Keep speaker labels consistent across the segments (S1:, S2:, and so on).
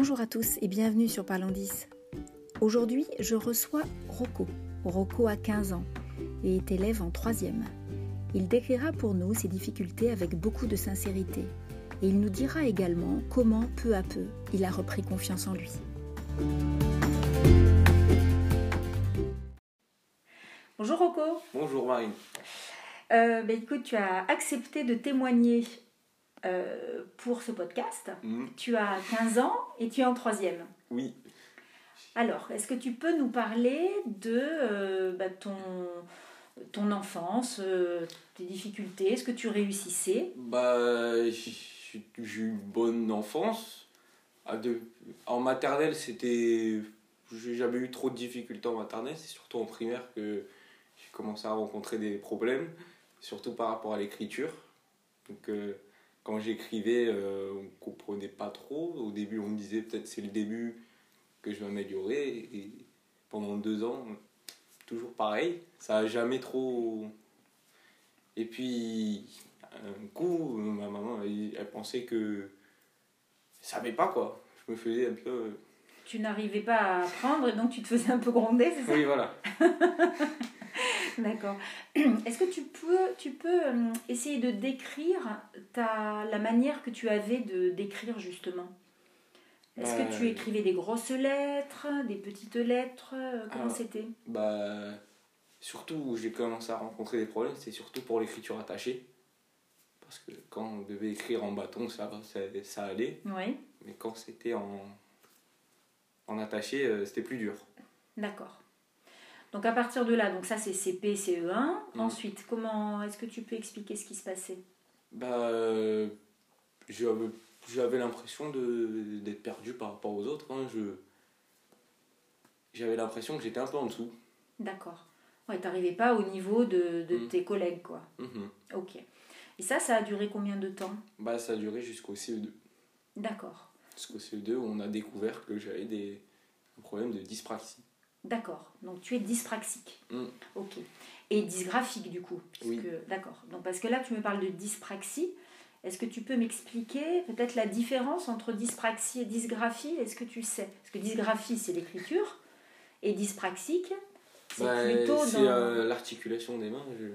S1: Bonjour à tous et bienvenue sur Parlons 10. Aujourd'hui, je reçois Rocco. Rocco a 15 ans et est élève en 3e. Il décrira pour nous ses difficultés avec beaucoup de sincérité et il nous dira également comment, peu à peu, il a repris confiance en lui. Bonjour Rocco.
S2: Bonjour Marine.
S1: Euh, ben, écoute, tu as accepté de témoigner euh, pour ce podcast.
S2: Mm.
S1: Tu as 15 ans et tu es en troisième.
S2: Oui.
S1: Alors, est-ce que tu peux nous parler de euh, bah, ton, ton enfance, euh, tes difficultés, est-ce que tu réussissais?
S2: Bah, j'ai eu une bonne enfance. De- En maternelle, c'était. J'ai jamais eu trop de difficultés en maternelle. C'est surtout en primaire que j'ai commencé à rencontrer des problèmes, surtout par rapport à l'écriture. Donc, euh, quand j'écrivais, euh, on comprenait pas trop. Au début, on me disait peut-être c'est le début que je vais m'améliorer. Et pendant deux ans, toujours pareil. Ça a jamais trop. Et puis, un coup, ma maman, elle, elle pensait que. Je savais pas quoi. Je me faisais un peu. euh,
S1: Tu n'arrivais pas à apprendre et donc tu te faisais un peu gronder, c'est ça?
S2: Oui, voilà.
S1: D'accord. Est-ce que tu peux, tu peux euh, essayer de décrire ta, la manière que tu avais de d'écrire justement? Est-ce que tu
S2: Euh,
S1: écrivais des grosses lettres, des petites lettres euh, Comment c'était?
S2: Bah. Surtout où j'ai commencé à rencontrer des problèmes, c'est surtout pour l'écriture attachée. Parce que quand on devait écrire en bâton, ça, ça, ça allait.
S1: Oui,
S2: Mais quand c'était en, en attaché, c'était plus dur.
S1: d'accord. Donc à partir de là, donc ça c'est CP, CE1.
S2: Mhm.
S1: Ensuite, comment est-ce que tu peux expliquer ce qui se passait?
S2: Bah, euh, j'avais, j'avais l'impression de, d'être perdu par rapport aux autres. hein. Je, j'avais l'impression que j'étais un peu en dessous.
S1: D'accord. Ouais, t'arrivais pas au niveau de, de
S2: Mhm.
S1: tes collègues, quoi.
S2: Mhm.
S1: Ok. Et ça, ça a duré combien de temps?
S2: Bah, ça a duré jusqu'au CE2.
S1: D'accord.
S2: Jusqu'au CE2 où on a découvert que j'avais des un problème de dyspraxie.
S1: D'accord. Donc tu es dyspraxique.
S2: Mm.
S1: Ok. Et dysgraphique du coup.
S2: Oui.
S1: D'accord. Donc parce que là tu me parles de dyspraxie. Est-ce que tu peux m'expliquer peut-être la différence entre dyspraxie et dysgraphie? Est-ce que tu sais? Parce que dysgraphie c'est l'écriture et dyspraxique c'est
S2: Bah,
S1: plutôt
S2: c'est
S1: dans.
S2: euh, l'articulation des mains. je-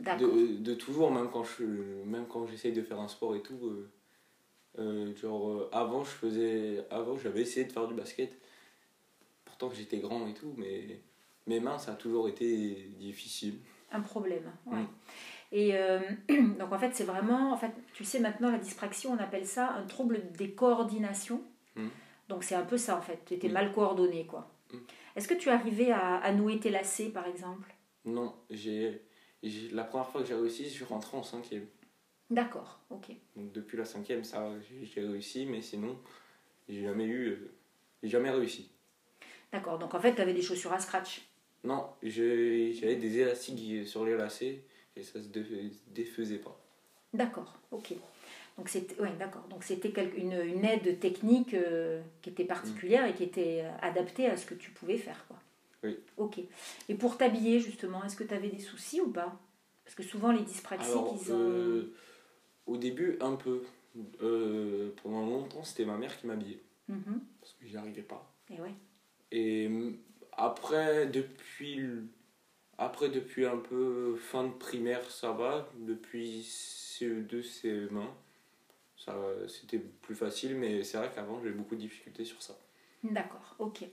S1: D'accord.
S2: de, de toujours, même quand je même quand j'essaye de faire un sport et tout. euh, euh, genre, euh, avant, je faisais. Avant, j'avais essayé de faire du basket. Pourtant, que j'étais grand et tout, mais mes mains, ça a toujours été difficile.
S1: Un problème. Ouais.
S2: Mm.
S1: Et euh, donc en fait c'est vraiment, en fait tu sais maintenant la dyspraxie on appelle ça un trouble des coordinations.
S2: Mm.
S1: Donc c'est un peu ça en fait. Tu étais
S2: Oui.
S1: mal coordonné quoi.
S2: Mm.
S1: Est-ce que tu arrivais à, à nouer tes lacets par exemple?
S2: Non, j'ai. La première fois que j'ai réussi, je suis rentré en cinquième.
S1: D'accord. Ok.
S2: Donc depuis la cinquième, ça, j'ai- j'ai réussi, mais sinon, j'ai jamais eu, euh, j'ai jamais réussi.
S1: D'accord. Donc en fait tu avais des chaussures à scratch.
S2: Non, j'avais des élastiques sur les lacets et ça se défais- défaisait pas.
S1: D'accord. Ok. Donc c'était ouais, d'accord. Donc c'était quelque- une, une aide technique euh, qui était particulière et qui était euh, adaptée à ce que tu pouvais faire quoi.
S2: Oui.
S1: Ok. Et pour t'habiller justement, est-ce que tu avais des soucis ou pas? Parce que souvent les dyspraxiques
S2: Alors,
S1: ils ont
S2: euh, au début, un peu. Euh, pendant longtemps, c'était ma mère qui m'habillait
S1: Mhm.
S2: parce que j'y arrivais pas.
S1: Et ouais.
S2: Et mm, après, depuis, après, depuis un peu fin de primaire, ça va. Depuis CE2, CE1, ça, c'était plus facile, mais c'est vrai qu'avant, j'avais beaucoup de difficultés sur ça.
S1: D'accord, ok.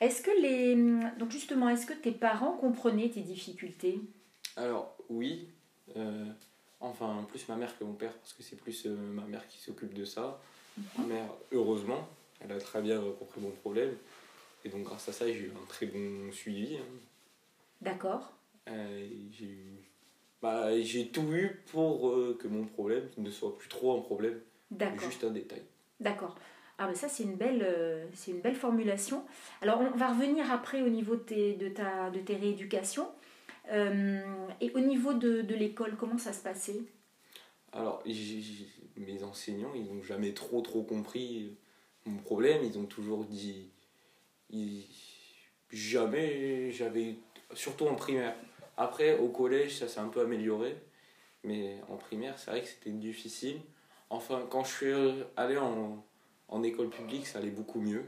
S1: Est-ce que les. Donc justement, est-ce que tes parents comprenaient tes difficultés?
S2: Alors, oui. euh, enfin, plus ma mère que mon père, parce que c'est plus euh, ma mère qui s'occupe de ça. Ma mère, heureusement, elle a très bien compris mon problème. Et donc, grâce à ça, j'ai eu un très bon suivi. hein.
S1: D'accord.
S2: Euh, j'ai eu- bah, j'ai tout eu pour euh, que mon problème ne soit plus trop un problème, mais
S1: D'accord.
S2: juste un détail.
S1: D'accord. Ah ben ça c'est une belle euh, c'est une belle formulation. Alors on va revenir après au niveau de tes, de ta, de tes rééducations. Et au niveau de, de l'école, comment ça se passait?
S2: Alors, mes enseignants, ils n'ont jamais trop trop compris mon problème. Ils ont toujours dit. Jamais j'avais. Surtout en primaire. Après, au collège, ça s'est un peu amélioré. Mais en primaire, c'est vrai que c'était difficile. Enfin, quand je suis allé en, en école publique, ça allait beaucoup mieux.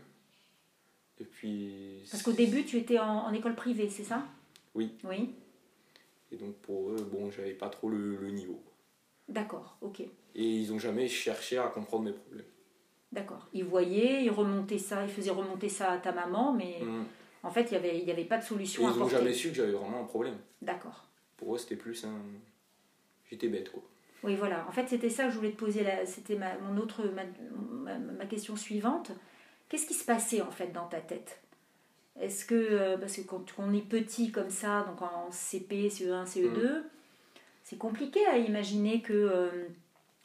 S2: Depuis.
S1: Parce qu'au début, tu étais en, en école privée, c'est ça?
S2: Oui.
S1: Oui.
S2: Et donc pour eux, bon, j'avais pas trop le, le niveau.
S1: D'accord, ok.
S2: Et ils ont jamais cherché à comprendre mes problèmes.
S1: D'accord. Ils voyaient, ils remontaient ça, ils faisaient remonter ça à ta maman, mais
S2: Mm.
S1: en fait, il n'y avait, il y avait pas de
S2: Et
S1: solution
S2: ils
S1: à
S2: ont
S1: apporter.
S2: jamais su que j'avais vraiment un problème.
S1: D'accord.
S2: Pour eux, c'était plus un. J'étais bête, quoi.
S1: Oui, voilà. En fait, c'était ça que je voulais te poser. là. C'était ma, mon autre, ma, ma- ma question suivante. Qu'est-ce qui se passait en fait dans ta tête? Est-ce que, euh, parce que quand on est petit comme ça, donc en CP, CE1, CE2, c'est compliqué à imaginer que euh,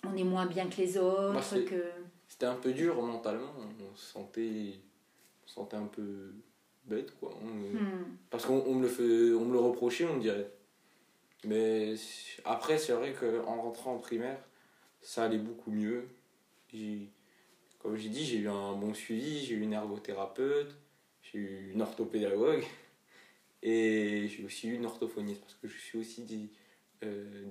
S1: on est moins bien que les autres,
S2: Bah, c'est-
S1: que.
S2: C'était un peu dur mentalement. On se sentait, on se sentait un peu bête, quoi. On-
S1: Hmm,
S2: Parce qu'on on me, le fait- on me le reprochait, on dirait. Mais après, c'est vrai qu'en rentrant en primaire, ça allait beaucoup mieux. J'ai- Comme j'ai dit, j'ai eu un bon suivi, j'ai eu une ergothérapeute, j'ai eu une orthopédagogue et j'ai aussi eu une orthophoniste parce que je suis aussi dit. euh,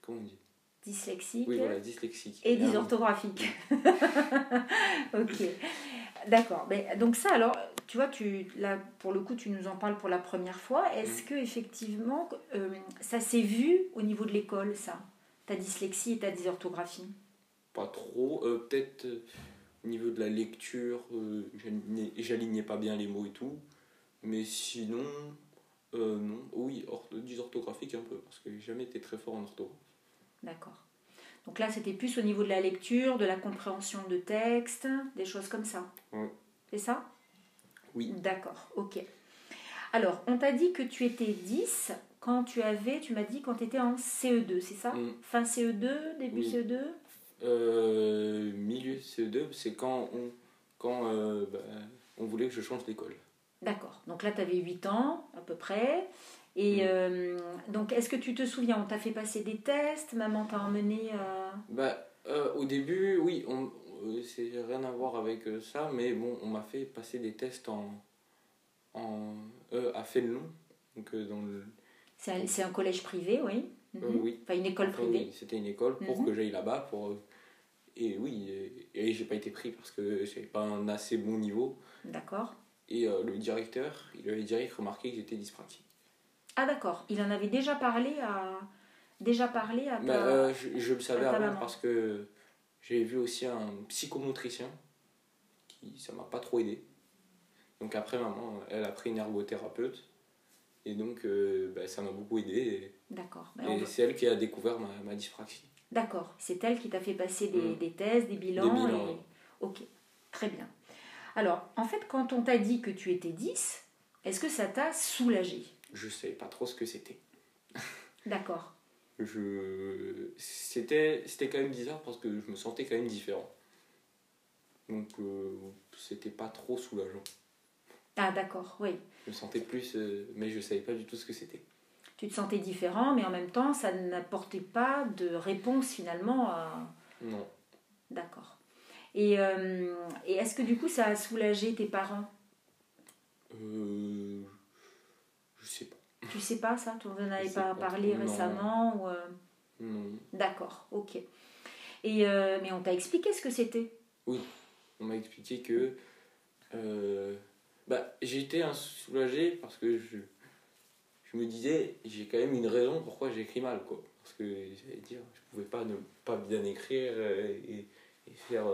S2: comment on dit?
S1: Dyslexique.
S2: Oui, voilà, dyslexique.
S1: Et dysorthographique. ok. D'accord. Mais donc ça, alors, tu vois, tu, là, pour le coup, tu nous en parles pour la première fois. Est-ce
S2: Mm.
S1: que effectivement, euh, ça s'est vu au niveau de l'école, ça? Ta dyslexie et ta dysorthographie?
S2: Pas trop. Euh, Peut-être euh, au niveau de la lecture, j'alignais- pas bien les mots et tout. Mais sinon, non. Oui, or- dysorthographique un peu, parce que j'ai jamais été très fort en orthographe.
S1: D'accord. Donc là, c'était plus au niveau de la lecture, de la compréhension de texte, des choses comme ça.
S2: Ouais.
S1: C'est ça?
S2: Oui.
S1: D'accord, ok. Alors, on t'a dit que tu étais 10 quand tu avais, tu m'as dit quand tu étais en CE2, c'est ça?
S2: Mm.
S1: Fin CE2, début
S2: Oui.
S1: CE2
S2: Euh, milieu CE2, c'est quand, on, quand euh, bah, on voulait que je change d'école.
S1: D'accord. Donc là, tu avais 8 ans à peu près. Et
S2: Mm.
S1: euh, donc, est-ce que tu te souviens, on t'a fait passer des tests Maman t'a emmené euh,
S2: Bah, euh, au début, oui, on, c'est rien à voir avec ça, mais bon, on m'a fait passer des tests en, en à Fénelon, donc dans le,
S1: C'est un, c'est un collège privé, oui Mhm.
S2: oui,
S1: Enfin, une école
S2: Enfin,
S1: privée.
S2: oui, c'était une école pour
S1: Mhm.
S2: que j'aille là-bas pour et oui, et, et j'ai pas été pris parce que j'avais pas un assez bon niveau
S1: D'accord.
S2: et le directeur, il avait direct remarqué que j'étais dyspraxique.
S1: Ah, d'accord. Il en avait déjà parlé à. Déjà parlé à ta.
S2: Mais, euh, je, je le savais
S1: ta
S2: avant
S1: maman.
S2: parce que j'ai vu aussi un psychomotricien qui ça m'a pas trop aidé. Donc après maman, elle a pris une ergothérapeute et donc euh, bah, ça m'a beaucoup aidé
S1: D'accord. On
S2: et c'est elle qui a découvert ma, ma dyspraxie.
S1: D'accord. C'est elle qui t'a fait passer des,
S2: Mm.
S1: des tests, des bilans.
S2: Des bilans,
S1: et-
S2: oui.
S1: Ok. Très bien. Alors, en fait, quand on t'a dit que tu étais 10, est-ce que ça t'a soulagé
S2: Je savais pas trop ce que c'était.
S1: D'accord.
S2: je c'était c'était quand même bizarre parce que je me sentais quand même différent donc euh, c'était pas trop soulageant
S1: Ah, d'accord, oui.
S2: je me sentais plus euh, mais je savais pas du tout ce que c'était
S1: Tu te sentais différent, mais en même temps, ça n'apportait pas de réponse finalement à.
S2: non
S1: D'accord. Et, euh, et est-ce que du coup, ça a soulagé tes parents?
S2: Euh,
S1: Tu sais pas ça Tu n'en avais pas parlé récemment ou, euh,
S2: non.
S1: D'accord, ok. Et, euh, mais on t'a expliqué ce que c'était?
S2: On m'a expliqué que euh, bah j'étais soulagé parce que je je me disais j'ai quand même une raison pourquoi j'écris mal quoi. Parce que j'allais dire je pouvais pas ne pas bien écrire et, et faire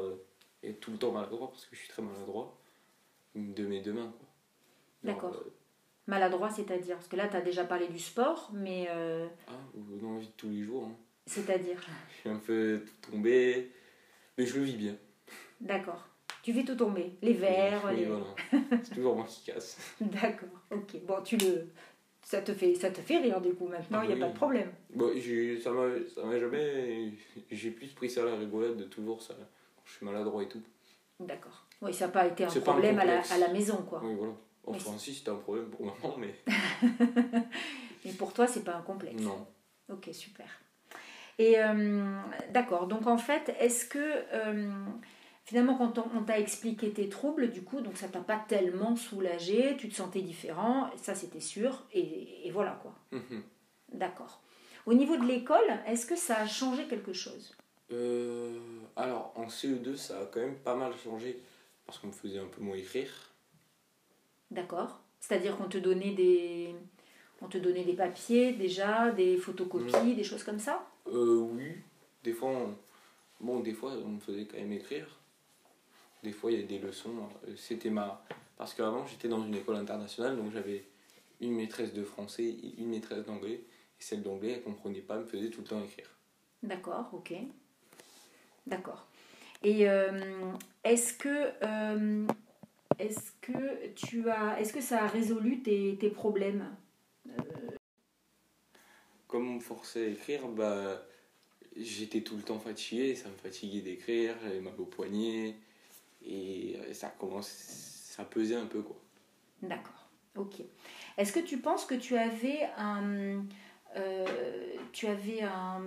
S2: et tout le temps maladroit parce que je suis très maladroit de mes deux mains quoi.
S1: D'accord. Maladroit, c'est-à-dire Parce que là, tu as déjà parlé du sport, mais euh,
S2: ah, dans la vie de tous les jours hein.
S1: c'est-à-dire
S2: je suis un peu tombé mais je le vis bien
S1: D'accord. Tu fais tout tomber. Les verres,
S2: oui,
S1: les...
S2: voilà. c'est toujours moi qui casse
S1: D'accord, ok. Bon, tu le... Ça te fait, ça te fait rire du coup maintenant, il n'y a
S2: Oui.
S1: pas de problème.
S2: Bon, j'ai- ça m'a jamais. J'ai plus pris ça à la rigolade de toujours ça. Quand je suis maladroit et tout.
S1: D'accord. Oui, ça n'a pas été un
S2: C'est pas un
S1: problème à la, à la maison, quoi.
S2: Oui, voilà. Enfin, si, c'était un problème pour maman, mais.
S1: Mais pour toi, c'est pas un complexe.
S2: Non.
S1: Ok, super. Et euh, d'accord, donc en fait, est-ce que euh, finalement, quand on, on t'a expliqué tes troubles, du coup, donc ça t'a pas tellement soulagé, tu te sentais différent, ça c'était sûr, et, et voilà quoi.
S2: Mhm.
S1: D'accord. Au niveau de l'école, est-ce que ça a changé quelque chose?
S2: Euh, alors, en CE2, ça a quand même pas mal changé parce qu'on me faisait un peu moins écrire.
S1: D'accord. C'est-à-dire qu'on te donnait des. On te donnait des papiers déjà, des photocopies, des choses comme ça?
S2: Euh, oui. Des fois, on... bon, des fois, on me faisait quand même écrire. Des fois, il y a des leçons. euh, C'était ma. Parce qu'avant, j'étais dans une école internationale, donc j'avais une maîtresse de français et une maîtresse d'anglais. Et celle d'anglais, elle comprenait pas, elle me faisait tout le temps écrire.
S1: D'accord, ok. D'accord. Et euh, est-ce que, euh, est-ce que tu as, est-ce que ça a résolu tes, tes problèmes?
S2: Comme on me forçait à écrire, bah, j'étais tout le temps fatigué, ça me fatiguait d'écrire, j'avais mal au poignet, et ça commence, ça pesait un peu quoi.
S1: D'accord, ok. Est-ce que tu penses que tu avais un, euh, tu avais un-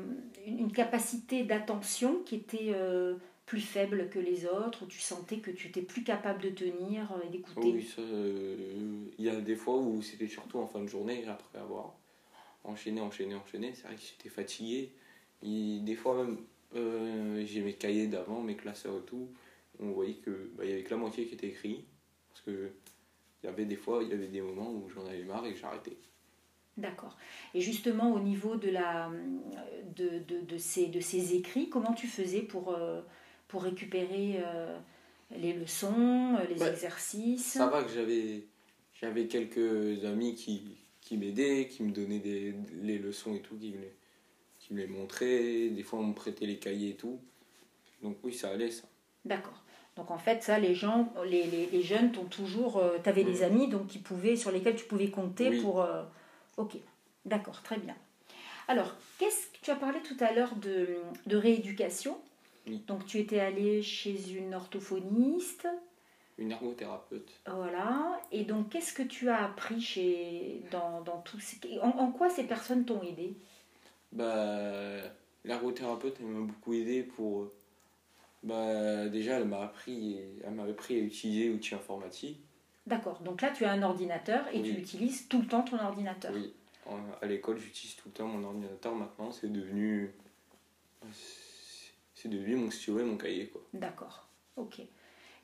S1: une une capacité d'attention qui était euh, plus faible que les autres, ou tu sentais que tu étais plus capable de tenir et
S2: Oh
S1: d'écouter
S2: oui, ça, euh, il y a des fois où c'était surtout en fin de journée, après avoir enchaîné, enchaîné, enchaîné, c'est vrai que j'étais fatigué. Et des fois même, euh, j'ai mes cahiers d'avant, mes classeurs et tout, on voyait que bah, il y avait que la moitié qui était écrit, parce que il y avait des fois, il y avait des moments où j'en avais marre et j'arrêtais.
S1: D'accord. Et justement, au niveau de, la, de, de, de ces, de ces écrits, comment tu faisais pour, euh, pour récupérer euh, les leçons, euh, les exercices
S2: Ça va que j'avais j'avais quelques amis qui, qui m'aidaient, qui me donnaient des, les leçons et tout, qui me les, qui me les montraient. Des fois, on me prêtait les cahiers et tout. Donc oui, ça allait, ça.
S1: D'accord. Donc en fait, ça, les gens, les, les, les jeunes t'ont toujours. tu avais des
S2: Mhm.
S1: amis donc, qui pouvaient, sur lesquels tu pouvais compter
S2: Oui.
S1: pour. euh, ok, d'accord, très bien. Alors, qu'est-ce que tu as parlé tout à l'heure de, de rééducation
S2: Oui.
S1: Donc tu étais allé chez une orthophoniste.
S2: Une ergothérapeute.
S1: Voilà. Et donc, qu'est-ce que tu as appris chez, dans, dans tous ces... En, en quoi ces personnes t'ont aidé?
S2: Bah, l'ergothérapeute, elle m'a beaucoup aidé pour. Bah, déjà, elle m'a appris, elle m'a appris à utiliser l'outil informatique.
S1: D'accord. Donc là, tu as un ordinateur et tu utilises tout le temps ton ordinateur.
S2: Oui. À l'école, j'utilise tout le temps mon ordinateur. Maintenant, c'est devenu. C'est devenu mon stylo et mon cahier, quoi.
S1: D'accord. Ok.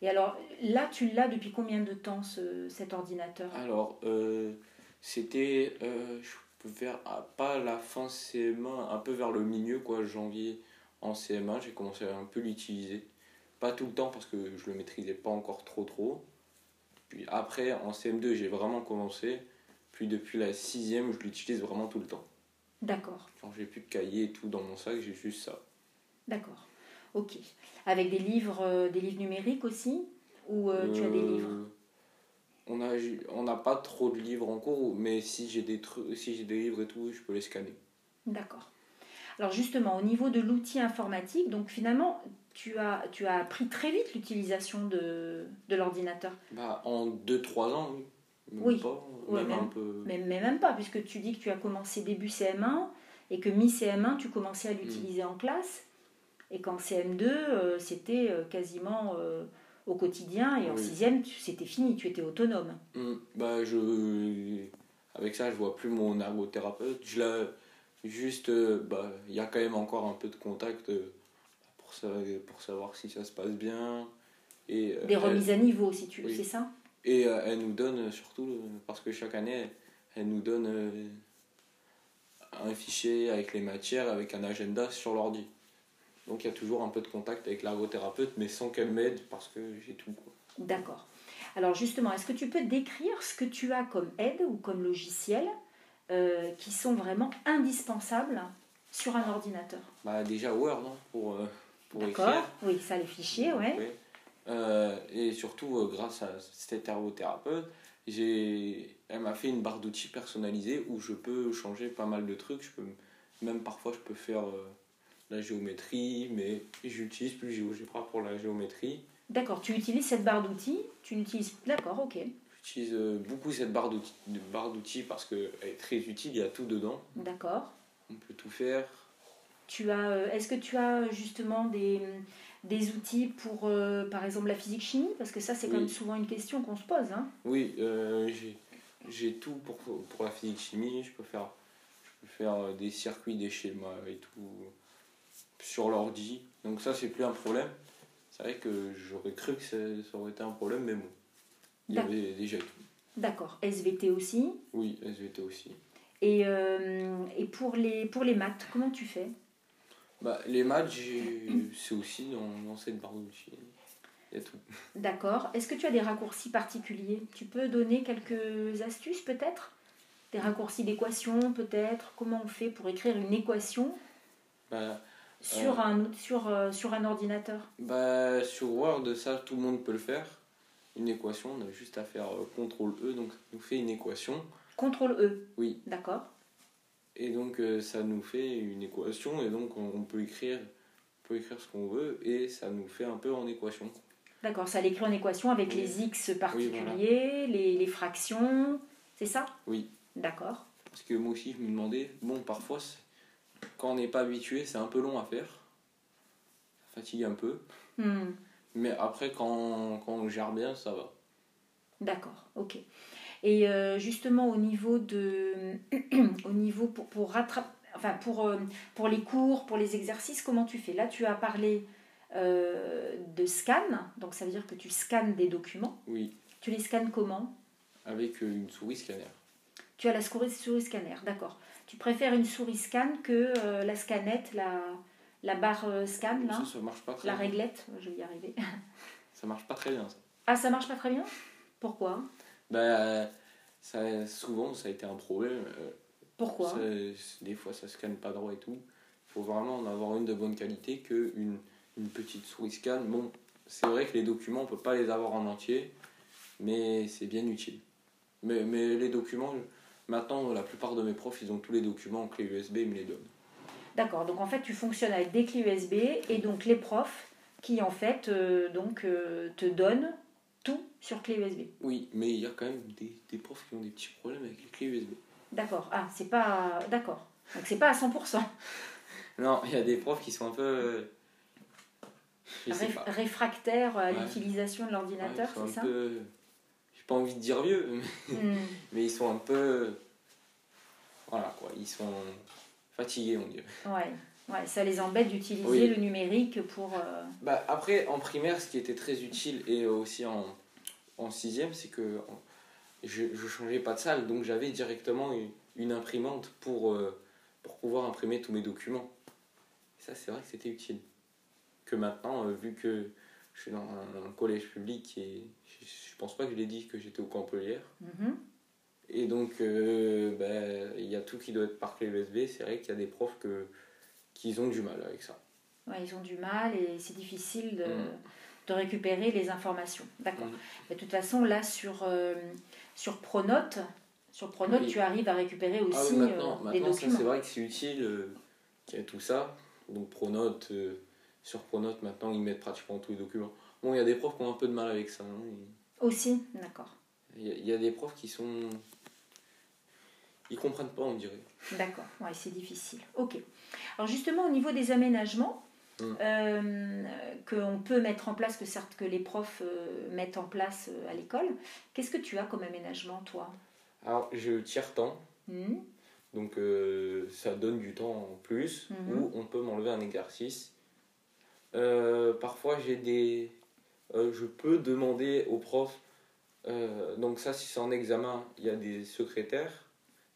S1: Et alors, là, tu l'as depuis combien de temps, ce- cet ordinateur?
S2: Alors, euh, c'était, euh, je peux faire ah, pas la fin CM1, un peu vers le milieu, quoi, janvier en CM1, j'ai commencé à un peu l'utiliser. Pas tout le temps parce que je le maîtrisais pas encore trop trop. Puis après, en CM2, j'ai vraiment commencé. Puis depuis la sixième, je l'utilise vraiment tout le temps.
S1: D'accord.
S2: Quand j'ai plus de cahier et tout dans mon sac, j'ai juste ça.
S1: D'accord. Ok. Avec des livres, euh, des livres numériques aussi Ou euh, tu as des
S2: Euh,
S1: livres?
S2: On a, on n'a pas trop de livres en cours, mais si j'ai des si j'ai des livres et tout, je peux les scanner.
S1: D'accord. Alors justement, au niveau de l'outil informatique, donc finalement, tu as, tu as appris très vite l'utilisation de, de l'ordinateur?
S2: Bah, en 2-3 ans, oui. Même
S1: Oui.
S2: pas,
S1: Ouais,
S2: même un
S1: même.
S2: peu.
S1: Mais, mais même pas, puisque tu dis que tu as commencé début CM1 et que mi-CM1, tu commençais à l'utiliser en classe. Et qu'en CM2, euh, c'était euh, quasiment euh, au quotidien. Et en
S2: Oui.
S1: sixième, c'était fini, tu étais autonome.
S2: Hum, Bah, je. Avec ça, je vois plus mon ergothérapeute. Je la... Juste, bah, il y a quand même encore un peu de contact pour, sa- pour savoir si ça se passe bien. Et,
S1: Des
S2: elle-
S1: remises à niveau, si tu
S2: oui.
S1: c'est ça?
S2: Et elle nous donne surtout, parce que chaque année, elle nous donne un fichier avec les matières, avec un agenda sur l'ordi. Donc il y a toujours un peu de contact avec l'ergothérapeute, mais sans qu'elle m'aide, parce que j'ai tout.
S1: D'accord. Alors justement, est-ce que tu peux décrire ce que tu as comme aide ou comme logiciel euh, qui sont vraiment indispensables sur un ordinateur?
S2: Bah, déjà Word hein, pour, euh, pour
S1: D'accord
S2: écrire.
S1: Oui, ça, les fichiers, ouais.
S2: Ouais. Euh, et surtout, euh, grâce à cette ergothérapeute, j'ai, elle m'a fait une barre d'outils personnalisée où je peux changer pas mal de trucs. Je peux, même parfois, je peux faire la géométrie, mais j'utilise plus GeoGebra pour la géométrie.
S1: D'accord, tu utilises cette barre d'outils, tu l'utilises... D'accord, ok.
S2: J'utilise euh, beaucoup cette barre d'outils, de barre d'outils parce qu'elle est très utile, il y a tout dedans,
S1: D'accord.
S2: on peut tout faire.
S1: Tu as, euh, est-ce que tu as justement des, des outils pour, euh, par exemple, la physique-chimie Parce que ça, c'est quand
S2: Oui.
S1: même souvent une question qu'on se pose. Hein
S2: Oui, euh, j'ai, j'ai tout pour, pour la physique chimie, je peux faire, je peux faire euh, des circuits, des schémas et tout. Sur l'ordi. Donc ça, c'est plus un problème. C'est vrai que j'aurais cru que ça, ça aurait été un problème, mais bon. Il y avait déjà tout.
S1: D'accord. SVT aussi.
S2: Oui, SVT aussi.
S1: Et, euh, et pour, les, pour les maths, comment tu fais?
S2: Bah, les maths, c'est aussi dans, dans cette barre d'outils. Il y a tout.
S1: D'accord. Est-ce que tu as des raccourcis particuliers? Tu peux donner quelques astuces peut-être? Des raccourcis d'équation peut-être? Comment on fait pour écrire une équation?
S2: Bah,
S1: sur, un, sur, euh, sur un ordinateur
S2: bah, sur Word, ça, tout le monde peut le faire. Une équation, on a juste à faire euh, CTRL-E, donc ça nous fait une équation.
S1: CTRL E.
S2: Oui.
S1: D'accord.
S2: Et donc, euh, ça nous fait une équation, et donc on, peut écrire on peut écrire ce qu'on veut, et ça nous fait un peu en équation.
S1: D'accord. Ça l'écrit en équation avec
S2: Oui.
S1: les x particuliers,
S2: voilà.
S1: les, les fractions. C'est ça?
S2: Oui.
S1: D'accord.
S2: Parce que moi aussi, je me demandais, bon, parfois, quand on n'est pas habitué, c'est un peu long à faire. Ça fatigue un peu.
S1: Hmm.
S2: Mais après, quand, quand on gère bien, ça va.
S1: D'accord, ok. Et euh, justement au niveau de, au niveau pour, pour rattraper, enfin pour, euh, pour les cours, pour les exercices, comment tu fais? Là, tu as parlé euh, de scan, donc ça veut dire que tu scannes des documents.
S2: Oui,
S1: Tu les scannes comment?
S2: Avec une souris scanner.
S1: Tu as la souris, souris scanner, d'accord. Tu préfères une souris scan que euh, la scanette, la, la barre euh, scan, là,
S2: Ça, ça marche pas très
S1: la
S2: bien.
S1: réglette, je vais y arriver.
S2: Ça marche pas très bien, ça.
S1: Ah, ça marche pas très bien? Pourquoi?
S2: Bah, ça, souvent, ça a été un problème. euh,
S1: Pourquoi?
S2: ça- des fois, ça scanne pas droit et tout. Il faut vraiment en avoir une de bonne qualité que une, une petite souris scan. Bon, c'est vrai que les documents, on peut pas les avoir en entier, mais c'est bien utile. Mais, mais les documents, maintenant, la plupart de mes profs, ils ont tous les documents en clé USB, ils me les donnent.
S1: D'accord, donc en fait tu fonctionnes avec des clés USB et donc les profs qui en fait euh, donc, euh, te donnent tout sur clé USB.
S2: Oui, mais il y a quand même des, des profs qui ont des petits problèmes avec les clés USB.
S1: D'accord, ah c'est pas... D'accord, donc c'est pas à 100%.
S2: Non, il y a des profs qui sont un peu. euh,
S1: Réf- réfractaires à
S2: Ouais.
S1: l'utilisation de l'ordinateur, c'est
S2: un
S1: ça?
S2: peu. Pas envie de dire vieux, mais,
S1: Hmm,
S2: mais ils sont un peu. Voilà quoi, ils sont fatigués, on dirait.
S1: Ouais, ouais, ça les embête d'utiliser
S2: Oui.
S1: le numérique pour... euh,
S2: Bah, après, en primaire, ce qui était très utile et aussi en, en sixième, c'est que je ne changeais pas de salle, donc j'avais directement une, une imprimante pour, euh, pour pouvoir imprimer tous mes documents. Et ça, c'est vrai que c'était utile. Que maintenant, euh, vu que je suis dans un, un collège public et je, je pense pas que je l'ai dit que j'étais au Campelière,
S1: mhm.
S2: et donc euh, bah, il y a tout qui doit être par clé USB, c'est vrai qu'il y a des profs que, qui ont du mal avec ça.
S1: Ouais, ils ont du mal et c'est difficile de,
S2: Mm.
S1: de récupérer les informations. D'accord.
S2: Mm.
S1: Mais De toute façon, là, sur, euh, sur Pronote, sur Pronote
S2: Oui.
S1: tu arrives à récupérer
S2: Ah
S1: aussi
S2: oui, maintenant,
S1: euh,
S2: maintenant
S1: documents.
S2: c'est vrai que c'est utile euh, qu'il y ait tout ça. Donc Pronote, sur Pronote maintenant ils mettent pratiquement tous les documents. Bon, il y a des profs qui ont un peu de mal avec ça. hein,
S1: Aussi, d'accord.
S2: Il y, a- il y a des profs qui sont. Ils comprennent pas, on dirait.
S1: D'accord, ouais, c'est difficile. Ok. Alors justement, au niveau des aménagements
S2: Mm.
S1: euh, qu'on peut mettre en place, que certes que les profs euh, mettent en place euh, à l'école, qu'est-ce que tu as comme aménagement, toi?
S2: Alors, je tiers-temps,
S1: Hmm
S2: donc euh, ça donne du temps en plus,
S1: Mhm.
S2: où on peut m'enlever un exercice. Parfois, j'ai des. Euh, je peux demander aux profs. euh, donc, ça, si c'est en examen, il y a des secrétaires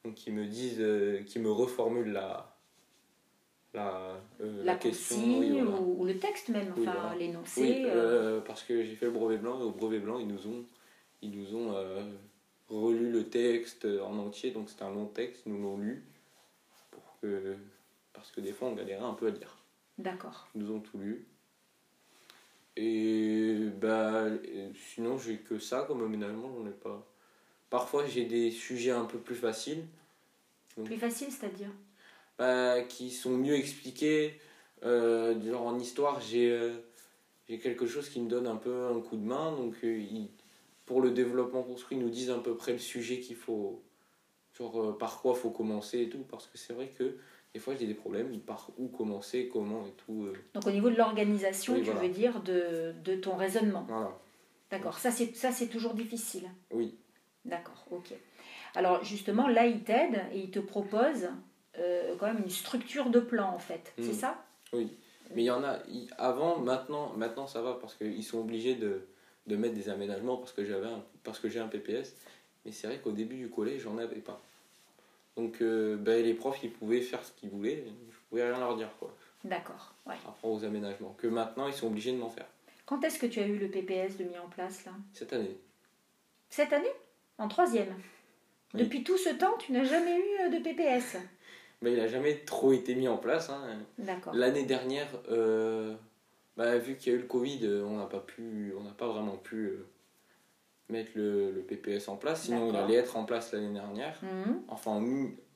S2: donc, qui me disent. euh, qui me reformulent la. La,
S1: La,
S2: question.
S1: consigne
S2: oui, voilà.
S1: ou, ou le texte même,
S2: Oui,
S1: enfin l'énoncé.
S2: Oui, parce que j'ai fait le brevet blanc et au brevet blanc, ils nous ont, ils nous ont relu le texte en entier, donc c'était un long texte, ils nous l'ont lu, pour que, parce que des fois on galérait un peu à lire.
S1: D'accord.
S2: Ils nous ont tout lu. Et bah, et sinon, j'ai que ça comme aménagement, j'en ai pas. Parfois, j'ai des sujets un peu plus faciles,
S1: Plus facile, c'est-à-dire
S2: bah, qui sont mieux expliqués. Euh, genre en histoire, j'ai euh, j'ai quelque chose qui me donne un peu un coup de main. Donc, euh, pour le développement construit, ils nous disent à peu près le sujet qu'il faut. Genre euh, par quoi faut commencer et tout. Parce que c'est vrai que des fois, j'ai des problèmes. Par où commencer, comment et tout. euh.
S1: Donc au niveau de l'organisation,
S2: Oui,
S1: tu
S2: voilà.
S1: veux dire de, de ton raisonnement.
S2: Voilà.
S1: D'accord. Ça, c'est ça, c'est toujours difficile.
S2: Oui.
S1: D'accord, ok. Alors justement, là, il t'aide et il te propose euh, quand même une structure de plan, en fait. C'est ça?
S2: Oui. Mais il y en a, avant, maintenant, maintenant ça va parce qu'ils sont obligés de, de mettre des aménagements parce que j'avais parce que j'ai un PPS. Mais c'est vrai qu'au début du collège, j'en avais pas. Donc euh, ben, les profs, ils pouvaient faire ce qu'ils voulaient, je pouvais rien leur dire. quoi.
S1: D'accord, ouais.
S2: Rapport aux aménagements. Que maintenant, ils sont obligés de m'en faire.
S1: Quand est-ce que tu as eu le PPS de mis en place là?
S2: Cette année.
S1: Cette année? En troisième? Depuis tout ce temps, tu n'as jamais eu euh, de PPS
S2: Mais il n'a jamais trop été mis en place. Hein.
S1: D'accord.
S2: L'année dernière, euh, bah, vu qu'il y a eu le Covid, on n'a pas pu, on n'a pas vraiment pu mettre le, le, PPS en place. Sinon, il allait être en place l'année dernière.
S1: Mhm.
S2: Enfin,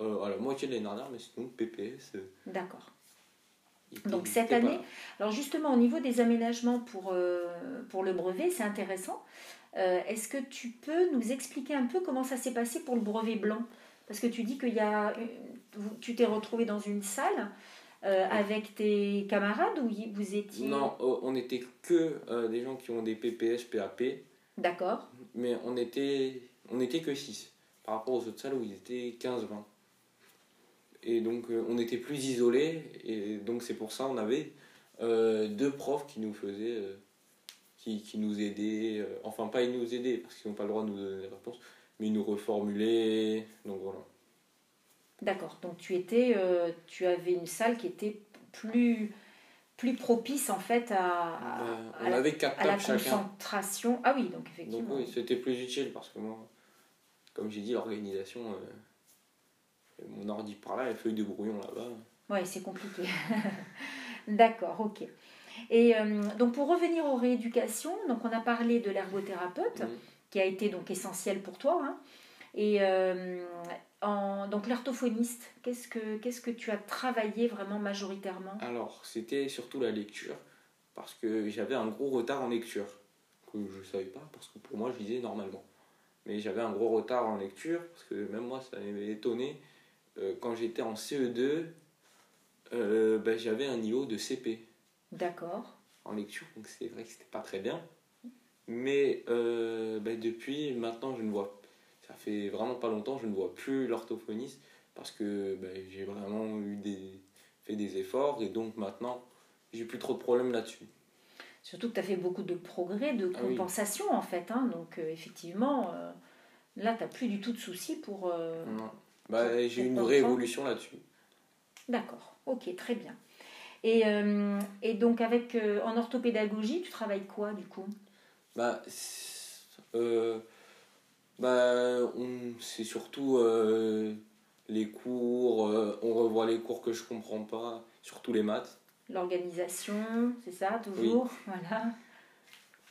S2: euh, à la moitié de l'année dernière, mais sinon, PPS. euh,
S1: D'accord.
S2: était-
S1: Donc cette
S2: était pas
S1: année, alors justement au niveau des aménagements pour, euh, pour le brevet, c'est intéressant. Euh, Est-ce que tu peux nous expliquer un peu comment ça s'est passé pour le brevet blanc? Parce que tu dis qu'il y a, tu t'es retrouvé dans une salle euh, avec tes camarades ou vous étiez?
S2: Non, on n'était que euh, des gens qui ont des PPS, PAP,
S1: D'accord,
S2: mais on était, on était que 6 par rapport aux autres salles où ils étaient 15-20. Et donc, euh, on était plus isolés, et donc c'est pour ça on avait euh, deux profs qui nous faisaient, euh, qui, qui nous aidaient, euh, enfin pas ils nous aidaient parce qu'ils n'ont pas le droit de nous donner des réponses, mais ils nous reformulaient, donc voilà.
S1: d'accord. Donc tu étais, tu avais une salle qui était plus plus propice en fait à,
S2: Euh,
S1: à
S2: avait quatre
S1: à la
S2: chacun.
S1: concentration. Ah oui, donc
S2: Donc
S1: effectivement.
S2: oui, c'était plus utile parce que moi, comme j'ai dit, l'organisation, euh, mon ordi par là, les feuilles de brouillon là-bas.
S1: Oui, c'est compliqué. D'accord, ok. Et euh, donc pour revenir aux rééducations, donc on a parlé de l'ergothérapeute
S2: Mm.
S1: qui a été donc essentiel pour toi. hein. Et euh, en, donc l'orthophoniste, qu'est-ce que qu'est-ce que tu as travaillé vraiment majoritairement?
S2: Alors, c'était surtout la lecture parce que j'avais un gros retard en lecture que je savais pas parce que pour moi, je lisais normalement. Mais j'avais un gros retard en lecture parce que même moi, ça m'avait étonné. Euh, quand j'étais en CE2, euh, ben, j'avais un niveau de CP.
S1: D'accord.
S2: en lecture, donc c'est vrai que c'était pas très bien. Mais euh, bah, depuis, maintenant, je ne vois. Ça fait vraiment pas longtemps, je ne vois plus l'orthophoniste parce que bah, j'ai vraiment eu des, fait des efforts et donc maintenant, j'ai plus trop de problèmes là-dessus.
S1: Surtout que tu as fait beaucoup de progrès, de
S2: Ah oui.
S1: compensation en fait. hein. donc euh, effectivement, euh, là, tu n'as plus du tout de soucis pour... euh,
S2: Non. Bah, j'ai une vraie évolution là-dessus.
S1: D'accord, ok, très bien. Et, euh, et donc avec en orthopédagogie, tu travailles quoi du coup?
S2: Bah, bah, on- c'est surtout euh, les cours, euh, on revoit les cours que je comprends pas, surtout les maths.
S1: L'organisation, c'est ça, toujours Voilà.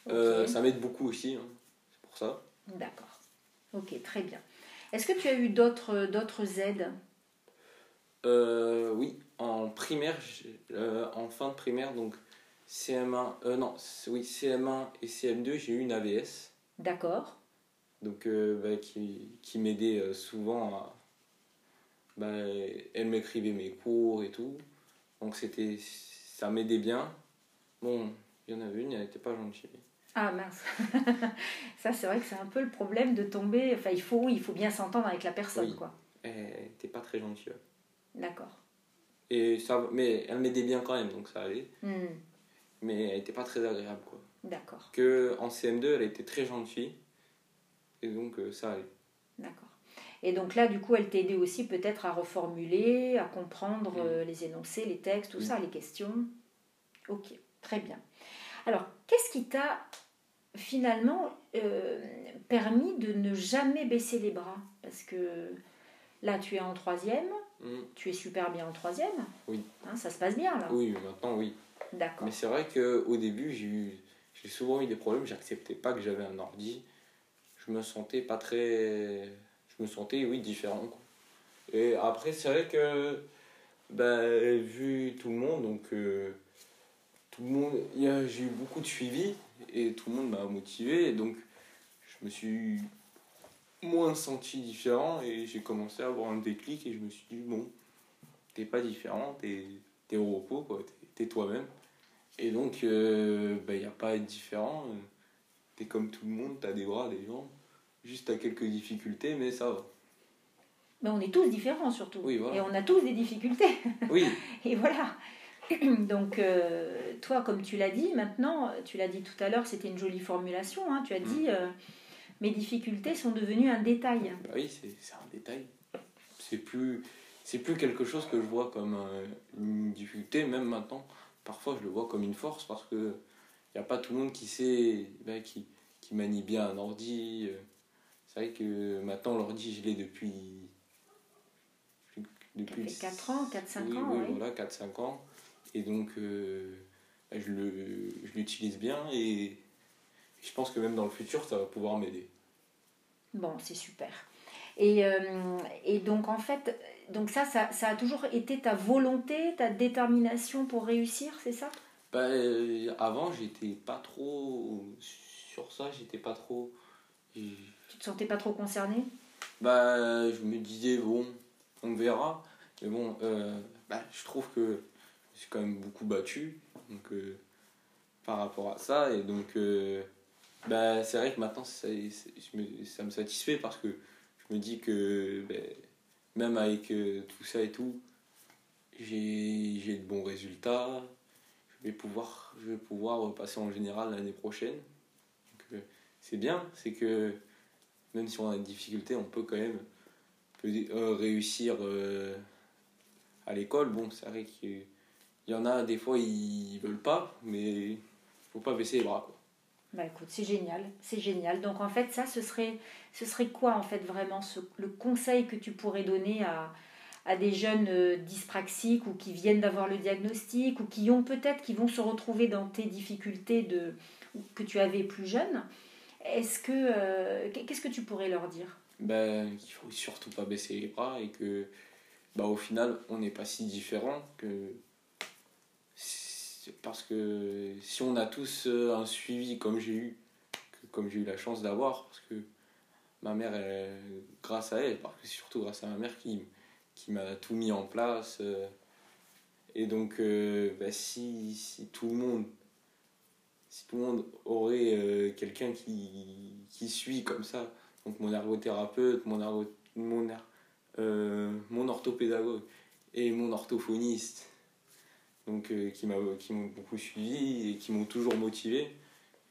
S2: Euh, ça m'aide beaucoup aussi, hein, c'est pour ça.
S1: D'accord. Ok, très bien. Est-ce que tu as eu d'autres d'autres aides?
S2: Oui, en primaire, en fin de primaire, donc CM1, euh, non, oui, CM1 et CM2, j'ai eu une AVS,
S1: D'accord.
S2: Donc euh, bah, qui, qui m'aidait euh, souvent à. Bah, elle m'écrivait mes cours et tout, donc c'était, ça m'aidait bien. Bon, il y en avait une, elle n'était pas gentille.
S1: Ah mince. ça, c'est vrai que c'est un peu le problème de tomber. Enfin, il faut, il faut bien s'entendre avec la personne,
S2: Oui.
S1: quoi.
S2: Elle n'était pas très gentille.
S1: D'accord.
S2: Et ça, mais elle m'aidait bien quand même, donc ça allait.
S1: Hmm,
S2: Mais elle n'était pas très agréable, quoi.
S1: D'accord.
S2: Que en CM2, elle était très gentille. Et donc euh, ça allait.
S1: D'accord. Et donc là, du coup, elle t'a aidé aussi peut-être à reformuler, à comprendre euh, les énoncés, les textes, tout ça, les questions. Ok, très bien. Alors, qu'est-ce qui t'a finalement euh, permis de ne jamais baisser les bras? Parce que là, tu es en troisième,
S2: Mm.
S1: tu es super bien en troisième.
S2: Oui.
S1: Hein, ça se passe bien là.
S2: Oui, maintenant oui.
S1: D'accord.
S2: Mais c'est vrai qu'au début, j'ai souvent eu des problèmes. J'acceptais pas que j'avais un ordi. Je me sentais pas très. Je me sentais, oui, différent. Et après, c'est vrai que, ben, vu tout le monde, donc. euh, tout le monde. J'ai eu beaucoup de suivi et tout le monde m'a motivé. Donc, je me suis moins senti différent et j'ai commencé à avoir un déclic et je me suis dit, bon, t'es pas différent, t'es au repos, quoi. T'es- toi-même. Et donc, il n'y a pas à être différent. euh, T'es comme tout le monde, t'as des bras, des jambes. Juste t'as quelques difficultés, mais ça va.
S1: Mais on est tous différents surtout.
S2: Oui, voilà.
S1: Et on a tous des difficultés.
S2: Oui,
S1: Et voilà. Donc, euh, toi, comme tu l'as dit, maintenant, tu l'as dit tout à l'heure, c'était une jolie formulation. hein, tu as dit, euh, mes difficultés sont devenues un détail.
S2: Bah oui, c'est un détail. C'est plus, plus quelque chose que je vois comme euh, une difficulté, même maintenant. Parfois, je le vois comme une force parce que il n'y a pas tout le monde qui sait, bah, qui, qui manie bien un ordi. C'est vrai que maintenant, l'ordi, je l'ai depuis. Depuis
S1: Ça fait 4 ans, 4-5
S2: oui,
S1: ans,
S2: oui,
S1: oui.
S2: voilà, 4-5 ans. Et donc, euh, bah, je le- je l'utilise bien et je pense que même dans le futur, ça va pouvoir m'aider.
S1: Bon, c'est super. Et, euh, et donc, en fait, donc ça, ça, ça a toujours été ta volonté, ta détermination pour réussir, c'est ça?
S2: Bah, euh, avant, j'étais pas trop sur ça, j'étais pas trop.
S1: Tu te sentais pas trop concerné?
S2: Bah, je me disais, bon, on verra. Mais bon, euh, bah, je trouve que je suis quand même beaucoup battu donc, euh, par rapport à ça. Et donc, euh, bah, c'est vrai que maintenant, ça, ça me satisfait parce que je me dis que bah, même avec tout ça et tout, j'ai de bons résultats. Je vais pouvoir, je vais pouvoir passer en général l'année prochaine. C'est bien, c'est que même si on a des difficultés, on peut quand même euh, réussir euh, à l'école. Bon, c'est vrai qu'il y en a des fois, ils veulent pas, mais il faut pas baisser les bras.
S1: Bah écoute, c'est génial, c'est génial. Donc en fait, ça, ce serait, ce serait quoi en fait vraiment le conseil que tu pourrais donner à, des jeunes euh, dyspraxiques ou qui viennent d'avoir le diagnostic ou qui ont peut-être, qui vont se retrouver dans tes difficultés que tu avais plus jeune Est-ce que, euh, qu'est-ce que tu pourrais leur dire?
S2: Ben, il faut surtout pas baisser les bras et que bah, au final, on n'est pas si différents que. Parce que si on a tous euh, un suivi comme j'ai eu, que- comme j'ai eu la chance d'avoir, parce que ma mère, grâce à elle, parce surtout grâce à ma mère qui, qui m'a tout mis en place. euh, et donc, si, si tout le monde si tout le monde aurait euh, quelqu'un qui, qui suit comme ça, donc mon ergothérapeute, mon, ergo- mon, er- euh, mon orthopédagogue et mon orthophoniste, donc euh, qui m'ont beaucoup suivi et qui m'ont toujours motivé.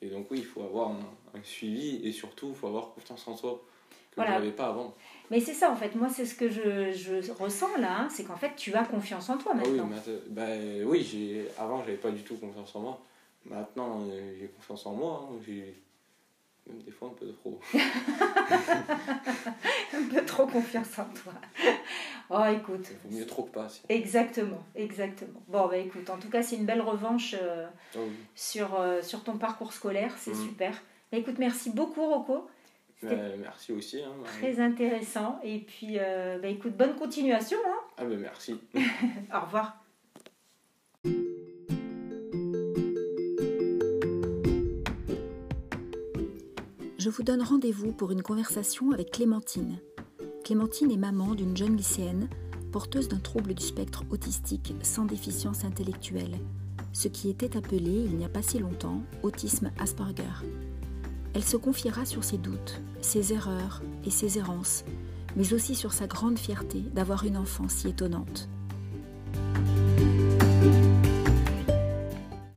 S2: Et donc oui, il faut avoir un, un suivi et surtout, il faut avoir confiance en soi, que
S1: Voilà.
S2: je n'avais pas avant.
S1: Mais c'est ça en fait, moi c'est ce que je, je ressens là, hein, c'est qu'en fait tu as confiance en toi
S2: Ah oui,
S1: maintenant.
S2: mainte- bah, oui avant, j'avais pas du tout confiance en moi. Maintenant, euh, j'ai confiance en moi. hein. J'ai même des fois un peu trop.
S1: Un peu trop confiance en toi. Oh écoute,
S2: Il vaut mieux trop que pas. si.
S1: Exactement, exactement. Bon, bah écoute, en tout cas, c'est une belle revanche euh,
S2: Ah oui.
S1: sur, euh, sur ton parcours scolaire, c'est
S2: Mhm.
S1: super. Bah, écoute, merci beaucoup, Rocco.
S2: Bah, merci aussi. hein,
S1: très intéressant. Et puis, bah, écoute, bonne continuation. hein.
S2: Ah ben merci.
S1: Au revoir. Je vous donne rendez-vous pour une conversation avec Clémentine. Clémentine est maman d'une jeune lycéenne porteuse d'un trouble du spectre autistique sans déficience intellectuelle, ce qui était appelé, il n'y a pas si longtemps, autisme Asperger. Elle se confiera sur ses doutes, ses erreurs et ses errances, mais aussi sur sa grande fierté d'avoir une enfant si étonnante.